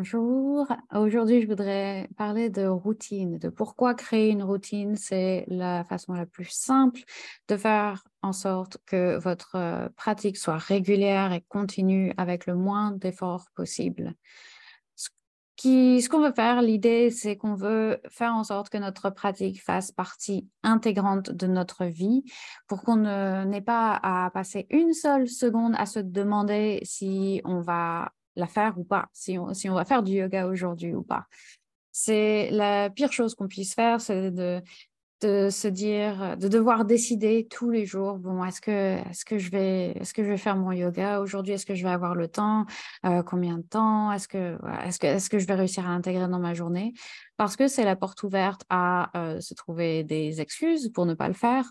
Bonjour. Aujourd'hui, je voudrais parler de routine, de pourquoi créer une routine. C'est la façon la plus simple de faire en sorte que votre euh, pratique soit régulière et continue avec le moins d'efforts possible. Ce qu'on veut faire, l'idée, c'est qu'on veut faire en sorte que notre pratique fasse partie intégrante de notre vie pour qu'on n'ait pas à passer une seule seconde à se demander si on va la faire ou pas, si on, si on va faire du yoga aujourd'hui ou pas. C'est la pire chose qu'on puisse faire, c'est de, de se dire, de devoir décider tous les jours, bon, est-ce que, est-ce que je vais, est-ce que je vais faire mon yoga aujourd'hui, est-ce que je vais avoir le temps, euh, combien de temps, est-ce que, est-ce que, est-ce que je vais réussir à l'intégrer dans ma journée, parce que c'est la porte ouverte à euh, se trouver des excuses pour ne pas le faire,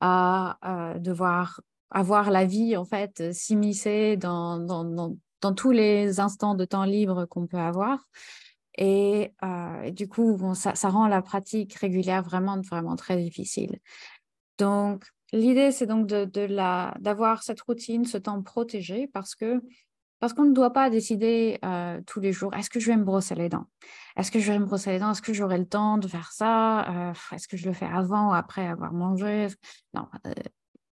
à euh, devoir avoir la vie en fait s'immiscer dans, dans, dans, dans tous les instants de temps libre qu'on peut avoir. Et, euh, du coup, bon, ça, rend la pratique régulière vraiment, vraiment très difficile. Donc, l'idée, c'est donc de, d'avoir cette routine, ce temps protégé, parce que parce qu'on ne doit pas décider euh, tous les jours, est-ce que je vais me brosser les dents? Est-ce que je vais me brosser les dents? Est-ce que j'aurai le temps de faire ça? Euh, Est-ce que je le fais avant ou après avoir mangé? Non,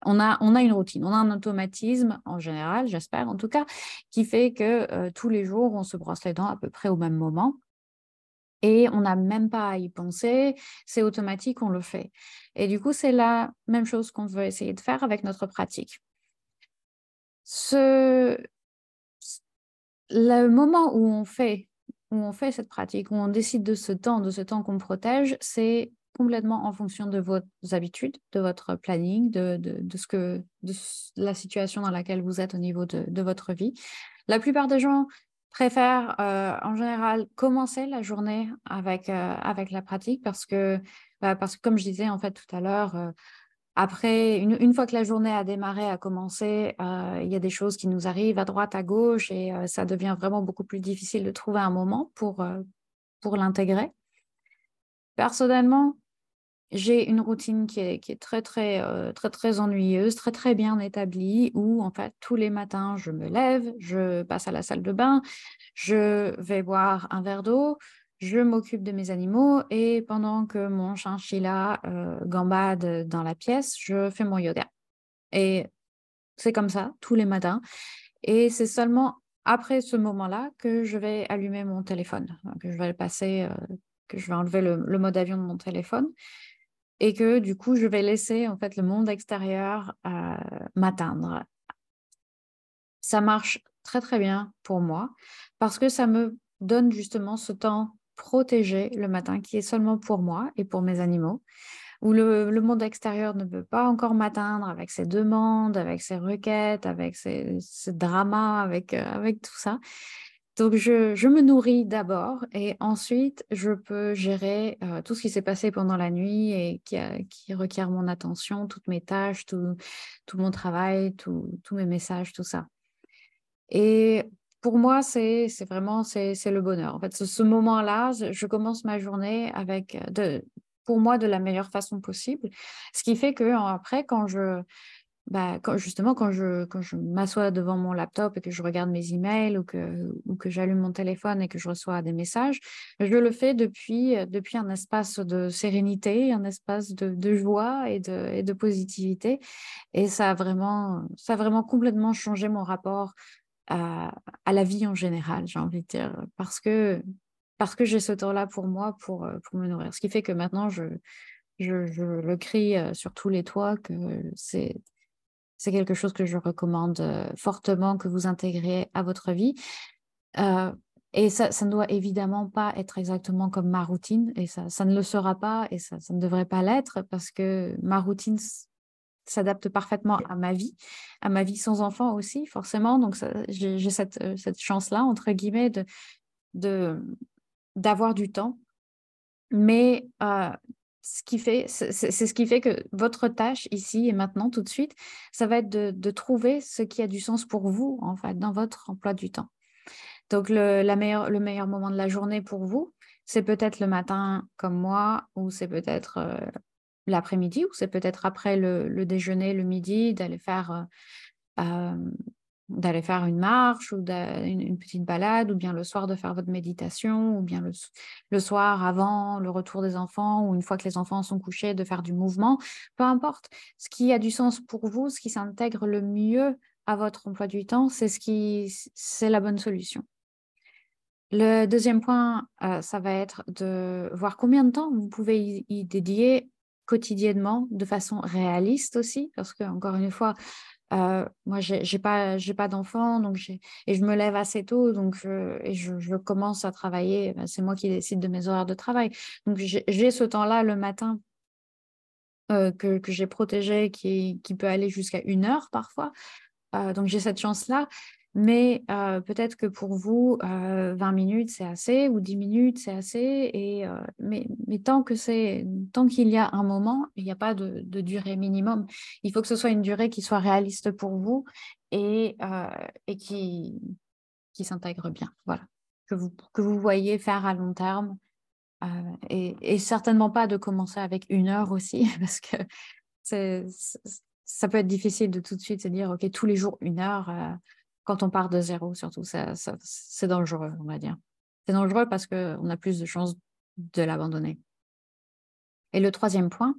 on a, on a une routine, on a un automatisme en général, j'espère en tout cas, qui fait que euh, tous les jours, on se brosse les dents à peu près au même moment. Et on n'a même pas à y penser, c'est automatique, on le fait. Et du coup, c'est la même chose qu'on veut essayer de faire avec notre pratique. Ce... Le moment où on fait où on fait cette pratique, où on décide de ce temps, de ce temps qu'on protège, c'est complètement en fonction de vos habitudes, de votre planning, de, de, ce que, de la situation dans laquelle vous êtes au niveau de, de votre vie. La plupart des gens préfèrent euh, en général commencer la journée avec, euh, avec la pratique parce que, bah, parce que, comme je disais en fait tout à l'heure, euh, après, une, une, fois que la journée a démarré, a commencé, il y a des choses qui nous arrivent à droite, à gauche et ça devient vraiment beaucoup plus difficile de trouver un moment pour, pour l'intégrer. Personnellement, j'ai une routine qui est, qui très, très, euh, très, très ennuyeuse, très, très bien établie, où en fait, tous les matins, je me lève, je passe à la salle de bain, je vais boire un verre d'eau, je m'occupe de mes animaux et pendant que mon chinchilla euh, gambade dans la pièce, je fais mon yoga. Et c'est comme ça, tous les matins. Et c'est seulement après ce moment-là que je vais allumer mon téléphone, que je vais le passer, euh, que je vais enlever le, le mode avion de mon téléphone et que du coup, je vais laisser en fait le monde extérieur euh, m'atteindre. Ça marche très très bien pour moi parce que ça me donne justement ce temps protégé le matin qui est seulement pour moi et pour mes animaux, où le, monde extérieur ne peut pas encore m'atteindre avec ses demandes, avec ses requêtes, avec ses, ses dramas, avec, euh, avec tout ça. Donc, je, me nourris d'abord et ensuite, je peux gérer euh, tout ce qui s'est passé pendant la nuit et qui, qui, requiert mon attention, toutes mes tâches, tout, mon travail, tous mes messages, tout ça. Et pour moi, c'est vraiment c'est le bonheur. En fait, ce, moment-là, je commence ma journée avec, de, pour moi, de la meilleure façon possible. Ce qui fait que après, quand je, bah, justement, quand je, quand je m'assois devant mon laptop et que je regarde mes emails ou que, ou que j'allume mon téléphone et que je reçois des messages, je le fais depuis, depuis un espace de sérénité, un espace de, de joie et de, et de positivité. Et ça a, vraiment, ça a vraiment complètement changé mon rapport à, la vie en général, j'ai envie de dire, parce que, parce que j'ai ce temps-là pour moi, pour, pour me nourrir. Ce qui fait que maintenant, je, je, je le crie sur tous les toits que c'est c'est quelque chose que je recommande euh, fortement que vous intégriez à votre vie. Euh, et ça, ça, ne doit évidemment pas être exactement comme ma routine, et ça, ça ne le sera pas, et ça, ça ne devrait pas l'être, parce que ma routine s'adapte parfaitement à ma vie, à ma vie sans enfant aussi, forcément. Donc, j'ai cette, euh, cette chance-là, entre guillemets, de d'avoir du temps. Mais ce qui fait, c'est ce qui fait que votre tâche ici et maintenant, tout de suite, ça va être de, trouver ce qui a du sens pour vous, en fait, dans votre emploi du temps. Donc, le, le meilleur moment de la journée pour vous, c'est peut-être le matin comme moi, ou c'est peut-être euh, l'après-midi, ou c'est peut-être après le, déjeuner, le midi, d'aller faire euh, euh, d'aller faire une marche ou une, petite balade, ou bien le soir de faire votre méditation, ou bien le, soir avant le retour des enfants, ou une fois que les enfants sont couchés, de faire du mouvement. Peu importe. Ce qui a du sens pour vous, ce qui s'intègre le mieux à votre emploi du temps, c'est ce la bonne solution. Le deuxième point, euh, ça va être de voir combien de temps vous pouvez y, dédier quotidiennement de façon réaliste aussi, parce que encore une fois, euh, moi j'ai pas j'ai pas d'enfant donc et je me lève assez tôt donc je, et je, commence à travailler. Ben, c'est moi qui décide de mes horaires de travail, donc j'ai ce temps-là le matin euh, que, que j'ai protégé qui, qui peut aller jusqu'à une heure parfois. donc j'ai cette chance-là. Mais peut-être que pour vous, 20 minutes, c'est assez, ou 10 minutes, c'est assez. Et, mais, mais, tant que c'est, tant qu'il y a un moment, il n'y a pas de, durée minimum. Il faut que ce soit une durée qui soit réaliste pour vous et, et qui, qui s'intègre bien. Voilà. Que vous, que vous voyez faire à long terme. Et, certainement pas de commencer avec une heure aussi, parce que ça peut être difficile de tout de suite se dire, OK, tous les jours, une heure quand on part de zéro, surtout, ça, c'est dangereux, on va dire. C'est dangereux parce qu'on a plus de chances de l'abandonner. Et le troisième point,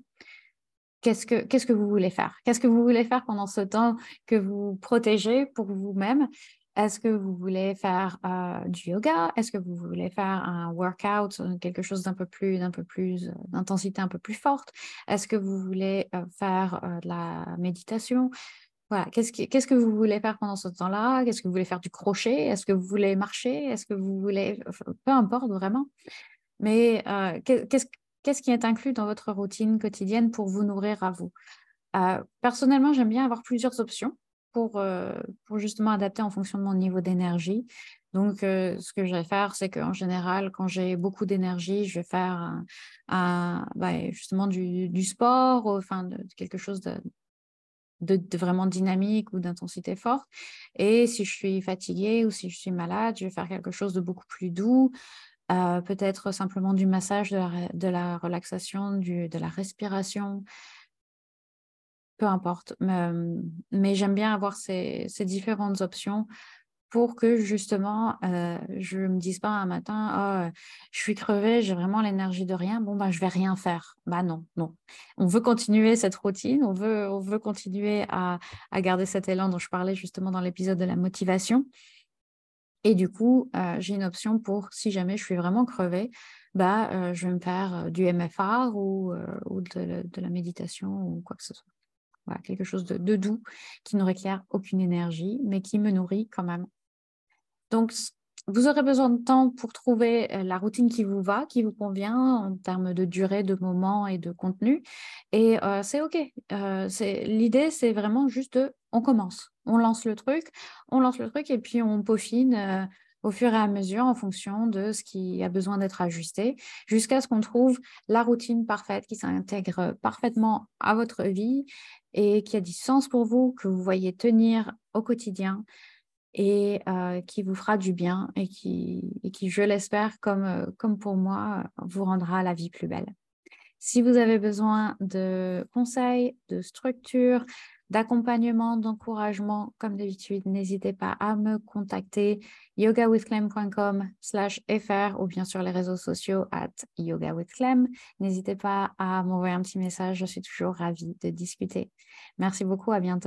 qu'est-ce que, qu'est-ce que vous voulez faire? Qu'est-ce que vous voulez faire pendant ce temps que vous protégez pour vous-même? Est-ce que vous voulez faire euh, du yoga? Est-ce que vous voulez faire un workout, euh, quelque chose d'un peu plus, d'un peu plus, euh, d'intensité un peu plus forte? Est-ce que vous voulez faire de la méditation? Qu'est-ce que, vous voulez faire pendant ce temps-là? Qu'est-ce que vous voulez faire du crochet? Est-ce que vous voulez marcher? Est-ce que vous voulez... peu importe vraiment. Mais euh, qu'est-ce, qui est inclus dans votre routine quotidienne pour vous nourrir à vous? Euh, Personnellement, j'aime bien avoir plusieurs options pour, euh, pour justement adapter en fonction de mon niveau d'énergie. Donc, ce que je vais faire, c'est qu'en général, quand j'ai beaucoup d'énergie, je vais faire bah, justement du, sport, enfin quelque chose de, de, vraiment dynamique ou d'intensité forte. Et si je suis fatiguée ou si je suis malade, je vais faire quelque chose de beaucoup plus doux, euh, peut-être simplement du massage, de la, de la relaxation, du, de la respiration, peu importe. Mais, j'aime bien avoir ces, ces différentes options pour que justement, euh, je ne me dise pas un matin, oh, je suis crevée, j'ai vraiment l'énergie de rien, bon, bah, je vais rien faire. Bah non, non. On veut continuer cette routine, on veut, on veut continuer à, à garder cet élan dont je parlais justement dans l'épisode de la motivation. Et du coup, euh, j'ai une option pour, si jamais je suis vraiment crevée, bah, euh, je vais me faire du MFR ou, ou de, la méditation ou quoi que ce soit. Quelque chose de, de doux qui ne requiert aucune énergie, mais qui me nourrit quand même donc, vous aurez besoin de temps pour trouver euh, la routine qui vous va, qui vous convient en termes de durée, de moment et de contenu. Et euh, c'est OK. Euh, l'idée, c'est vraiment juste on commence, on lance le truc, on lance le truc et puis on peaufine au fur et à mesure en fonction de ce qui a besoin d'être ajusté, jusqu'à ce qu'on trouve la routine parfaite qui s'intègre parfaitement à votre vie et qui a du sens pour vous, que vous voyez tenir au quotidien et euh, qui vous fera du bien et qui, et qui je l'espère, comme, euh, comme pour moi, vous rendra la vie plus belle. Si vous avez besoin de conseils, de structure, d'accompagnement, d'encouragement, comme d'habitude, n'hésitez pas à me contacter yogawithclem.com slash fr ou bien sur les réseaux sociaux at yogawithclem. N'hésitez pas à m'envoyer un petit message, je suis toujours ravie de discuter. Merci beaucoup, à bientôt.